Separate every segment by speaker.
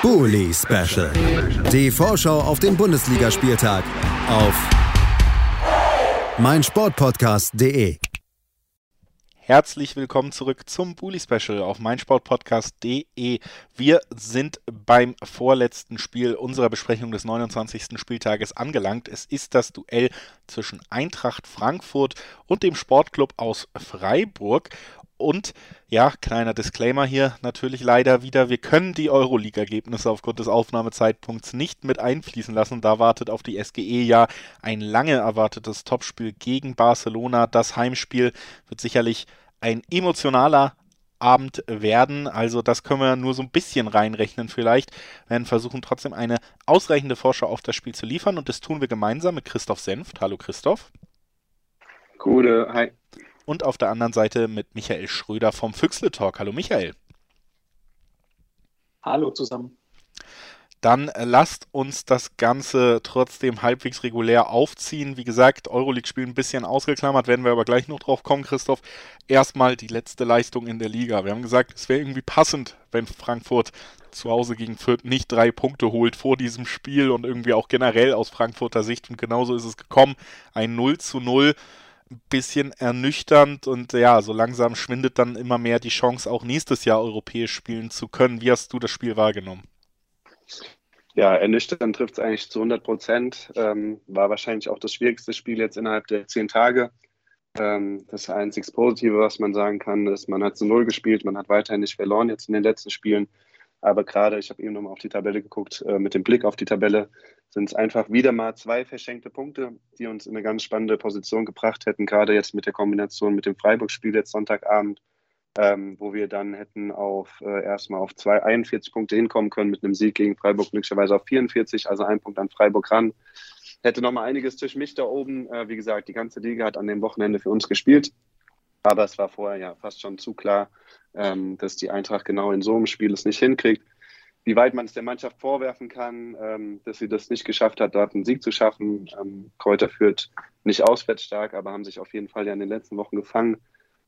Speaker 1: Bully Special. Die Vorschau auf den Bundesligaspieltag auf meinsportpodcast.de.
Speaker 2: Herzlich willkommen zurück zum Bully Special auf meinsportpodcast.de. Wir sind beim vorletzten Spiel unserer Besprechung des 29. Spieltages angelangt. Es ist das Duell zwischen Eintracht Frankfurt und dem Sportclub aus Freiburg. Und ja, kleiner Disclaimer hier natürlich leider wieder. Wir können die Euroleague-Ergebnisse aufgrund des Aufnahmezeitpunkts nicht mit einfließen lassen. Da wartet auf die SGE ja ein lange erwartetes Topspiel gegen Barcelona. Das Heimspiel wird sicherlich ein emotionaler Abend werden. Also das können wir nur so ein bisschen reinrechnen vielleicht. Wir werden versuchen trotzdem eine ausreichende Vorschau auf das Spiel zu liefern und das tun wir gemeinsam mit Christoph Senft. Hallo Christoph.
Speaker 3: Gute, hi
Speaker 2: und auf der anderen Seite mit Michael Schröder vom Füchsle Talk. Hallo Michael.
Speaker 4: Hallo zusammen.
Speaker 2: Dann lasst uns das Ganze trotzdem halbwegs regulär aufziehen. Wie gesagt, Euroleague-Spiel ein bisschen ausgeklammert, werden wir aber gleich noch drauf kommen, Christoph. Erstmal die letzte Leistung in der Liga. Wir haben gesagt, es wäre irgendwie passend, wenn Frankfurt zu Hause gegen Fürth nicht drei Punkte holt vor diesem Spiel und irgendwie auch generell aus Frankfurter Sicht. Und genauso ist es gekommen. Ein 0 zu 0 bisschen ernüchternd und ja, so langsam schwindet dann immer mehr die Chance, auch nächstes Jahr europäisch spielen zu können. Wie hast du das Spiel wahrgenommen?
Speaker 3: Ja, ernüchternd trifft es eigentlich zu 100 Prozent. Ähm, war wahrscheinlich auch das schwierigste Spiel jetzt innerhalb der zehn Tage. Ähm, das einzig Positive, was man sagen kann, ist, man hat zu Null gespielt, man hat weiterhin nicht verloren jetzt in den letzten Spielen. Aber gerade, ich habe eben nochmal auf die Tabelle geguckt, äh, mit dem Blick auf die Tabelle sind es einfach wieder mal zwei verschenkte Punkte, die uns in eine ganz spannende Position gebracht hätten, gerade jetzt mit der Kombination mit dem Freiburg-Spiel jetzt Sonntagabend, ähm, wo wir dann hätten auf äh, erstmal auf zwei, 41 Punkte hinkommen können mit einem Sieg gegen Freiburg, möglicherweise auf 44, also ein Punkt an Freiburg ran. Hätte nochmal einiges durch mich da oben. Äh, wie gesagt, die ganze Liga hat an dem Wochenende für uns gespielt. Aber es war vorher ja fast schon zu klar, ähm, dass die Eintracht genau in so einem Spiel es nicht hinkriegt. Wie weit man es der Mannschaft vorwerfen kann, ähm, dass sie das nicht geschafft hat, dort einen Sieg zu schaffen. Ähm, Kräuter führt nicht auswärts stark, aber haben sich auf jeden Fall ja in den letzten Wochen gefangen.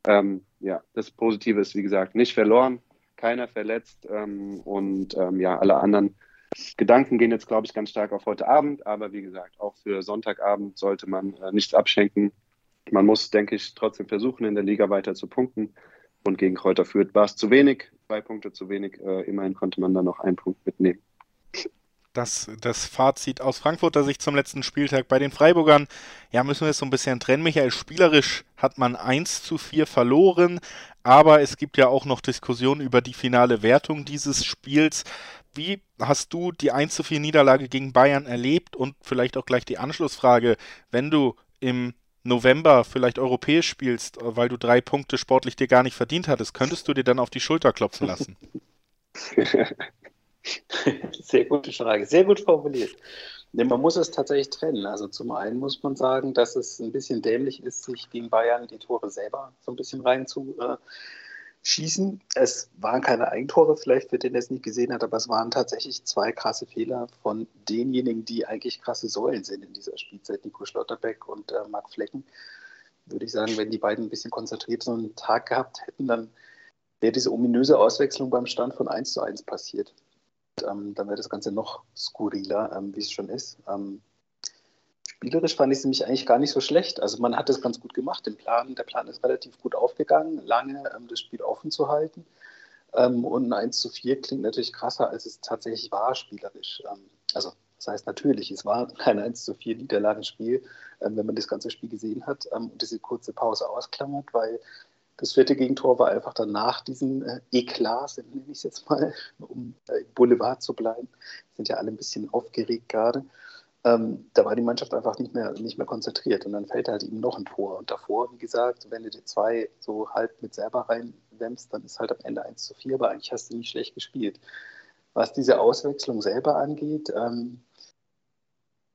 Speaker 3: Ähm, ja, das Positive ist, wie gesagt, nicht verloren, keiner verletzt ähm, und ähm, ja, alle anderen Gedanken gehen jetzt, glaube ich, ganz stark auf heute Abend. Aber wie gesagt, auch für Sonntagabend sollte man äh, nichts abschenken. Man muss, denke ich, trotzdem versuchen, in der Liga weiter zu punkten. Und gegen Kräuter führt war es zu wenig, zwei Punkte zu wenig. Äh, immerhin konnte man da noch einen Punkt mitnehmen.
Speaker 2: Das, das Fazit aus Frankfurter Sicht zum letzten Spieltag bei den Freiburgern. Ja, müssen wir es so ein bisschen trennen. Michael, spielerisch hat man 1 zu 4 verloren, aber es gibt ja auch noch Diskussionen über die finale Wertung dieses Spiels. Wie hast du die 1 zu 4 Niederlage gegen Bayern erlebt? Und vielleicht auch gleich die Anschlussfrage, wenn du im November vielleicht europäisch spielst, äh, weil du drei Punkte sportlich dir gar nicht verdient hattest, könntest du dir dann auf die Schulter klopfen lassen?
Speaker 4: Sehr gute Frage, sehr gut formuliert. Nee, man muss es tatsächlich trennen. Also zum einen muss man sagen, dass es ein bisschen dämlich ist, sich gegen Bayern die Tore selber so ein bisschen rein zu äh, schießen. Es waren keine Eigentore, vielleicht für den, der es nicht gesehen hat, aber es waren tatsächlich zwei krasse Fehler von denjenigen, die eigentlich krasse Säulen sind in dieser Spielzeit, Nico Schlotterbeck und äh, Marc Flecken. Würde ich sagen, wenn die beiden ein bisschen konzentriert so einen Tag gehabt hätten, dann wäre diese ominöse Auswechslung beim Stand von 1 zu 1 passiert. Und, ähm, dann wäre das Ganze noch skurriler, ähm, wie es schon ist. Ähm, spielerisch fand ich es nämlich eigentlich gar nicht so schlecht. Also man hat es ganz gut gemacht. Den Plan, der Plan ist relativ gut aufgegangen, lange ähm, das Spiel offen zu halten. Ähm, und ein 1 zu 4 klingt natürlich krasser, als es tatsächlich war, spielerisch. Ähm, also das heißt natürlich, es war kein 1 zu 4 Niederlagenspiel, ähm, wenn man das ganze Spiel gesehen hat ähm, und diese kurze Pause ausklammert, weil das vierte Gegentor war einfach dann nach diesen äh, Eklats, nenne ich es jetzt mal, um äh, Boulevard zu bleiben. Sind ja alle ein bisschen aufgeregt gerade ähm, da war die Mannschaft einfach nicht mehr, nicht mehr konzentriert. Und dann fällt halt eben noch ein Tor. Und davor, wie gesagt, wenn du die zwei so halb mit selber reinwämmst, dann ist halt am Ende 1 zu 4, aber eigentlich hast du nicht schlecht gespielt. Was diese Auswechslung selber angeht, ähm,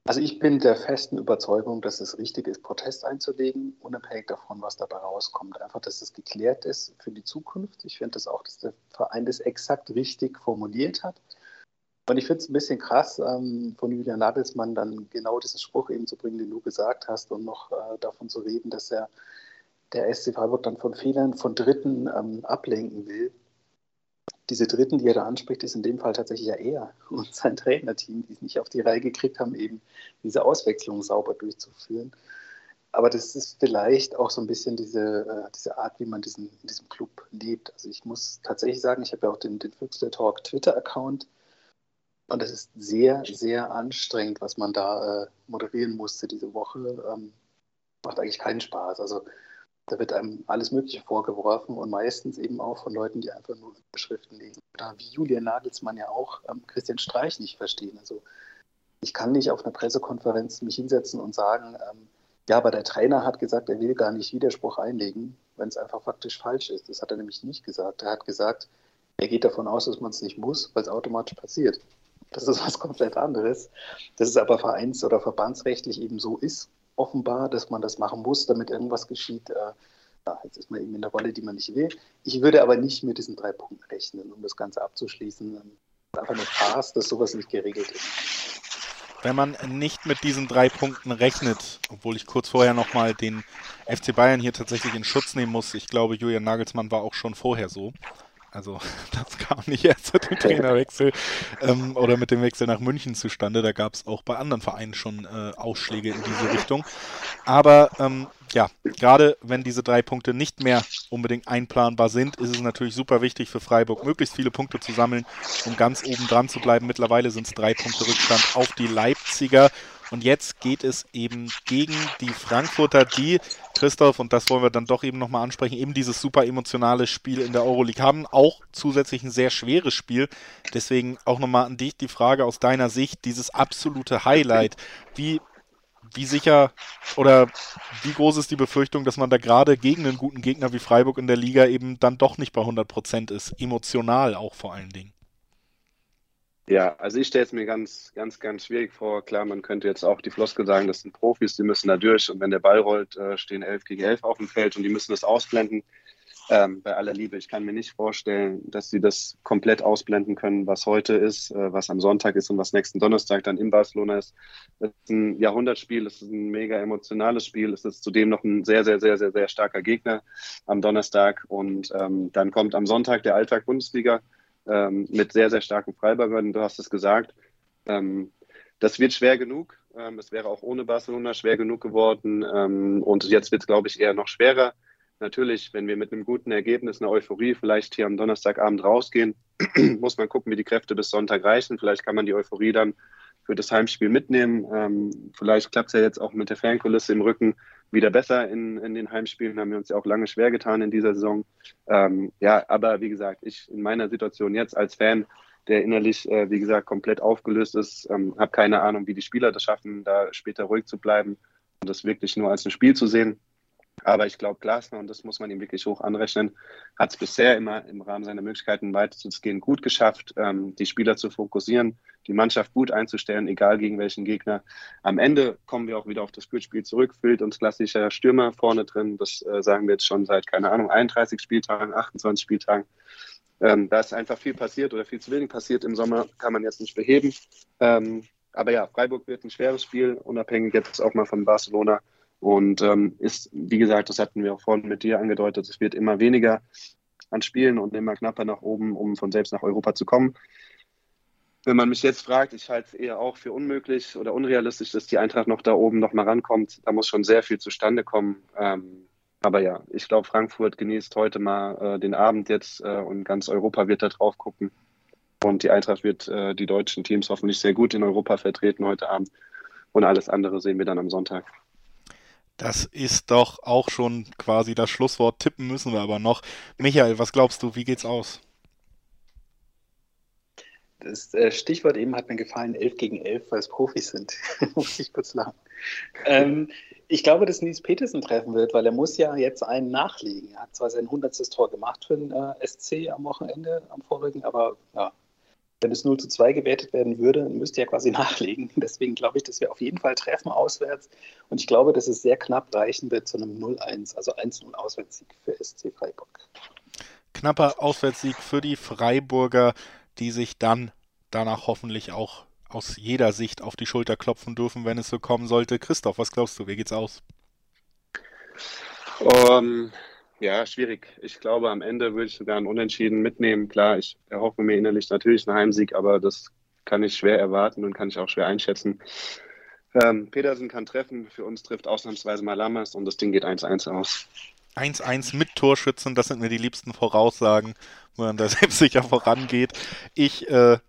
Speaker 4: also ich bin der festen Überzeugung, dass es richtig ist, Protest einzulegen, unabhängig davon, was dabei rauskommt. Einfach, dass es geklärt ist für die Zukunft. Ich finde das auch, dass der Verein das exakt richtig formuliert hat. Und ich finde es ein bisschen krass, ähm, von Julian Nagelsmann dann genau diesen Spruch eben zu bringen, den du gesagt hast, und noch äh, davon zu reden, dass er der SC Freiburg dann von Fehlern von Dritten ähm, ablenken will. diese Dritten, die er da anspricht, ist in dem Fall tatsächlich ja er und sein Trainerteam, die es nicht auf die Reihe gekriegt haben, eben diese Auswechslung sauber durchzuführen. Aber das ist vielleicht auch so ein bisschen diese, äh, diese Art, wie man diesen, in diesem Club lebt. Also ich muss tatsächlich sagen, ich habe ja auch den, den Füchsle Talk Twitter-Account und es ist sehr, sehr anstrengend, was man da äh, moderieren musste diese Woche. Ähm, macht eigentlich keinen Spaß. Also da wird einem alles Mögliche vorgeworfen und meistens eben auch von Leuten, die einfach nur Beschriften lesen. Oder wie Julian Nagelsmann ja auch ähm, Christian Streich nicht verstehen. Also ich kann nicht auf einer Pressekonferenz mich hinsetzen und sagen, ähm, ja, aber der Trainer hat gesagt, er will gar nicht Widerspruch einlegen, wenn es einfach faktisch falsch ist. Das hat er nämlich nicht gesagt. Er hat gesagt, er geht davon aus, dass man es nicht muss, weil es automatisch passiert. Das ist was komplett anderes. Das ist aber vereins- oder verbandsrechtlich eben so ist offenbar, dass man das machen muss, damit irgendwas geschieht. Äh, ja, jetzt ist man eben in der Rolle, die man nicht will. Ich würde aber nicht mit diesen drei Punkten rechnen, um das Ganze abzuschließen. Es ist einfach nur Spaß, dass sowas nicht geregelt ist.
Speaker 2: Wenn man nicht mit diesen drei Punkten rechnet, obwohl ich kurz vorher nochmal den FC Bayern hier tatsächlich in Schutz nehmen muss, ich glaube, Julian Nagelsmann war auch schon vorher so. Also das kam nicht erst mit dem Trainerwechsel ähm, oder mit dem Wechsel nach München zustande. Da gab es auch bei anderen Vereinen schon äh, Ausschläge in diese Richtung. Aber ähm, ja, gerade wenn diese drei Punkte nicht mehr unbedingt einplanbar sind, ist es natürlich super wichtig für Freiburg, möglichst viele Punkte zu sammeln, um ganz oben dran zu bleiben. Mittlerweile sind es drei Punkte Rückstand auf die Leipziger. Und jetzt geht es eben gegen die Frankfurter, die, Christoph, und das wollen wir dann doch eben nochmal ansprechen, eben dieses super emotionale Spiel in der Euroleague haben. Auch zusätzlich ein sehr schweres Spiel. Deswegen auch nochmal an dich die Frage aus deiner Sicht, dieses absolute Highlight. Wie, wie sicher oder wie groß ist die Befürchtung, dass man da gerade gegen einen guten Gegner wie Freiburg in der Liga eben dann doch nicht bei 100 Prozent ist? Emotional auch vor allen Dingen.
Speaker 3: Ja, also ich stelle es mir ganz, ganz, ganz schwierig vor. Klar, man könnte jetzt auch die Floskel sagen, das sind Profis, die müssen da durch und wenn der Ball rollt, äh, stehen elf gegen elf auf dem Feld und die müssen das ausblenden. Ähm, bei aller Liebe, ich kann mir nicht vorstellen, dass sie das komplett ausblenden können, was heute ist, äh, was am Sonntag ist und was nächsten Donnerstag dann in Barcelona ist. Das ist ein Jahrhundertspiel, es ist ein mega emotionales Spiel, es ist zudem noch ein sehr, sehr, sehr, sehr, sehr starker Gegner am Donnerstag und ähm, dann kommt am Sonntag der Alltag Bundesliga ähm, mit sehr, sehr starken Freiburgern. Du hast es gesagt. Ähm, das wird schwer genug. Ähm, es wäre auch ohne Barcelona schwer genug geworden. Ähm, und jetzt wird es, glaube ich, eher noch schwerer. Natürlich, wenn wir mit einem guten Ergebnis, einer Euphorie vielleicht hier am Donnerstagabend rausgehen, muss man gucken, wie die Kräfte bis Sonntag reichen. Vielleicht kann man die Euphorie dann für das Heimspiel mitnehmen. Ähm, vielleicht klappt es ja jetzt auch mit der Fankulisse im Rücken wieder besser in, in den Heimspielen. Haben wir uns ja auch lange schwer getan in dieser Saison. Ähm, ja, aber wie gesagt, ich in meiner Situation jetzt als Fan, der innerlich, äh, wie gesagt, komplett aufgelöst ist, ähm, habe keine Ahnung, wie die Spieler das schaffen, da später ruhig zu bleiben und das wirklich nur als ein Spiel zu sehen. Aber ich glaube, Glasner, und das muss man ihm wirklich hoch anrechnen, hat es bisher immer im Rahmen seiner Möglichkeiten weiterzugehen gut geschafft, ähm, die Spieler zu fokussieren, die Mannschaft gut einzustellen, egal gegen welchen Gegner. Am Ende kommen wir auch wieder auf das Spielspiel zurück, fehlt uns klassischer Stürmer vorne drin. Das äh, sagen wir jetzt schon seit, keine Ahnung, 31 Spieltagen, 28 Spieltagen. Ähm, da ist einfach viel passiert oder viel zu wenig passiert im Sommer, kann man jetzt nicht beheben. Ähm, aber ja, Freiburg wird ein schweres Spiel, unabhängig jetzt auch mal von Barcelona. Und ähm, ist, wie gesagt, das hatten wir auch vorhin mit dir angedeutet, es wird immer weniger an Spielen und immer knapper nach oben, um von selbst nach Europa zu kommen. Wenn man mich jetzt fragt, ich halte es eher auch für unmöglich oder unrealistisch, dass die Eintracht noch da oben noch mal rankommt. Da muss schon sehr viel zustande kommen. Ähm, aber ja, ich glaube, Frankfurt genießt heute mal äh, den Abend jetzt äh, und ganz Europa wird da drauf gucken. Und die Eintracht wird äh, die deutschen Teams hoffentlich sehr gut in Europa vertreten heute Abend. Und alles andere sehen wir dann am Sonntag.
Speaker 2: Das ist doch auch schon quasi das Schlusswort. Tippen müssen wir aber noch. Michael, was glaubst du, wie geht's aus?
Speaker 4: Das äh, Stichwort eben hat mir gefallen, 11 gegen 11, weil es Profis sind. muss ich kurz lachen. Ähm, ich glaube, dass Nils Petersen treffen wird, weil er muss ja jetzt einen nachlegen. Er hat zwar sein 100. Tor gemacht für den äh, SC am Wochenende, am vorigen, aber ja, wenn es 0 zu 2 gewertet werden würde, müsste er quasi nachlegen. Deswegen glaube ich, dass wir auf jeden Fall treffen auswärts. Und ich glaube, dass es sehr knapp reichen wird zu einem 0-1, also 1-0 Auswärtssieg für SC Freiburg.
Speaker 2: Knapper Auswärtssieg für die Freiburger, die sich dann danach hoffentlich auch aus jeder Sicht auf die Schulter klopfen dürfen, wenn es so kommen sollte. Christoph, was glaubst du, wie geht's aus?
Speaker 3: Um, Ja, schwierig. Ich glaube, am Ende würde ich sogar einen Unentschieden mitnehmen. Klar, ich erhoffe mir innerlich natürlich einen Heimsieg, aber das kann ich schwer erwarten und kann ich auch schwer einschätzen. Ähm, Pedersen kann treffen, für uns trifft ausnahmsweise mal Lammers und das Ding geht 1-1 aus.
Speaker 2: 1-1 mit Torschützen, das sind mir die liebsten Voraussagen, wo man da selbstsicher vorangeht. Ich, äh,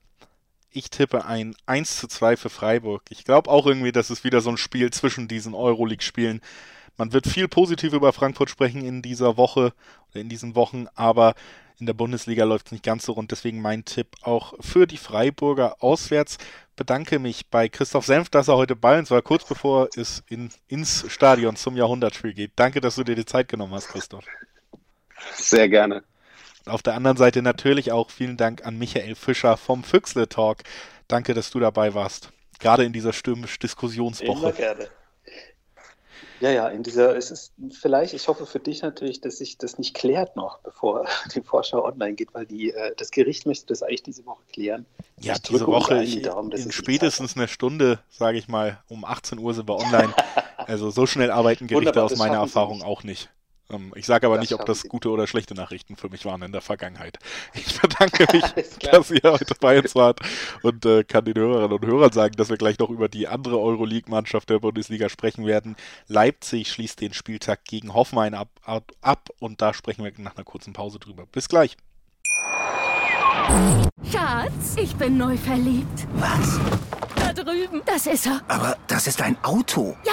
Speaker 2: ich tippe ein 1 zu 2 für Freiburg. Ich glaube auch irgendwie, das ist wieder so ein Spiel zwischen diesen Euroleague-Spielen. Man wird viel positiv über Frankfurt sprechen in dieser Woche oder in diesen Wochen, aber in der Bundesliga läuft es nicht ganz so rund. Deswegen mein Tipp auch für die Freiburger auswärts. Bedanke mich bei Christoph Senf, dass er heute bei uns war, kurz bevor es in, ins Stadion zum Jahrhundertspiel geht. Danke, dass du dir die Zeit genommen hast, Christoph.
Speaker 3: Sehr gerne.
Speaker 2: Auf der anderen Seite natürlich auch vielen Dank an Michael Fischer vom Füchsle Talk. Danke, dass du dabei warst. Gerade in dieser stürmisch Diskussionswoche.
Speaker 4: Immer gerne. Ja, ja, in dieser, es ist vielleicht, ich hoffe für dich natürlich, dass sich das nicht klärt noch, bevor die Vorschau online geht, weil die, äh, das Gericht möchte das eigentlich diese Woche klären.
Speaker 2: Ja, ich diese Woche, ich, Daumen, in spätestens eine Stunde, sage ich mal, um 18 Uhr sind wir online. also so schnell arbeiten Gerichte aus meiner Erfahrung auch nicht. Ähm, ich sage aber das nicht, ob das gute oder schlechte Nachrichten für mich waren in der Vergangenheit. Ich bedanke mich, dass ihr heute bei uns wart und äh, kann den Hörerinnen und Hörern sagen, dass wir gleich noch über die andere Euroleague-Mannschaft der Bundesliga sprechen werden. Leipzig schließt den Spieltag gegen Hoffenheim ab, ab, ab und da sprechen wir nach einer kurzen Pause drüber. Bis gleich.
Speaker 5: Schatz, ich bin neu verliebt.
Speaker 6: Was?
Speaker 5: Da drüben. Das ist er.
Speaker 6: Aber das ist ein Auto.
Speaker 5: Ja,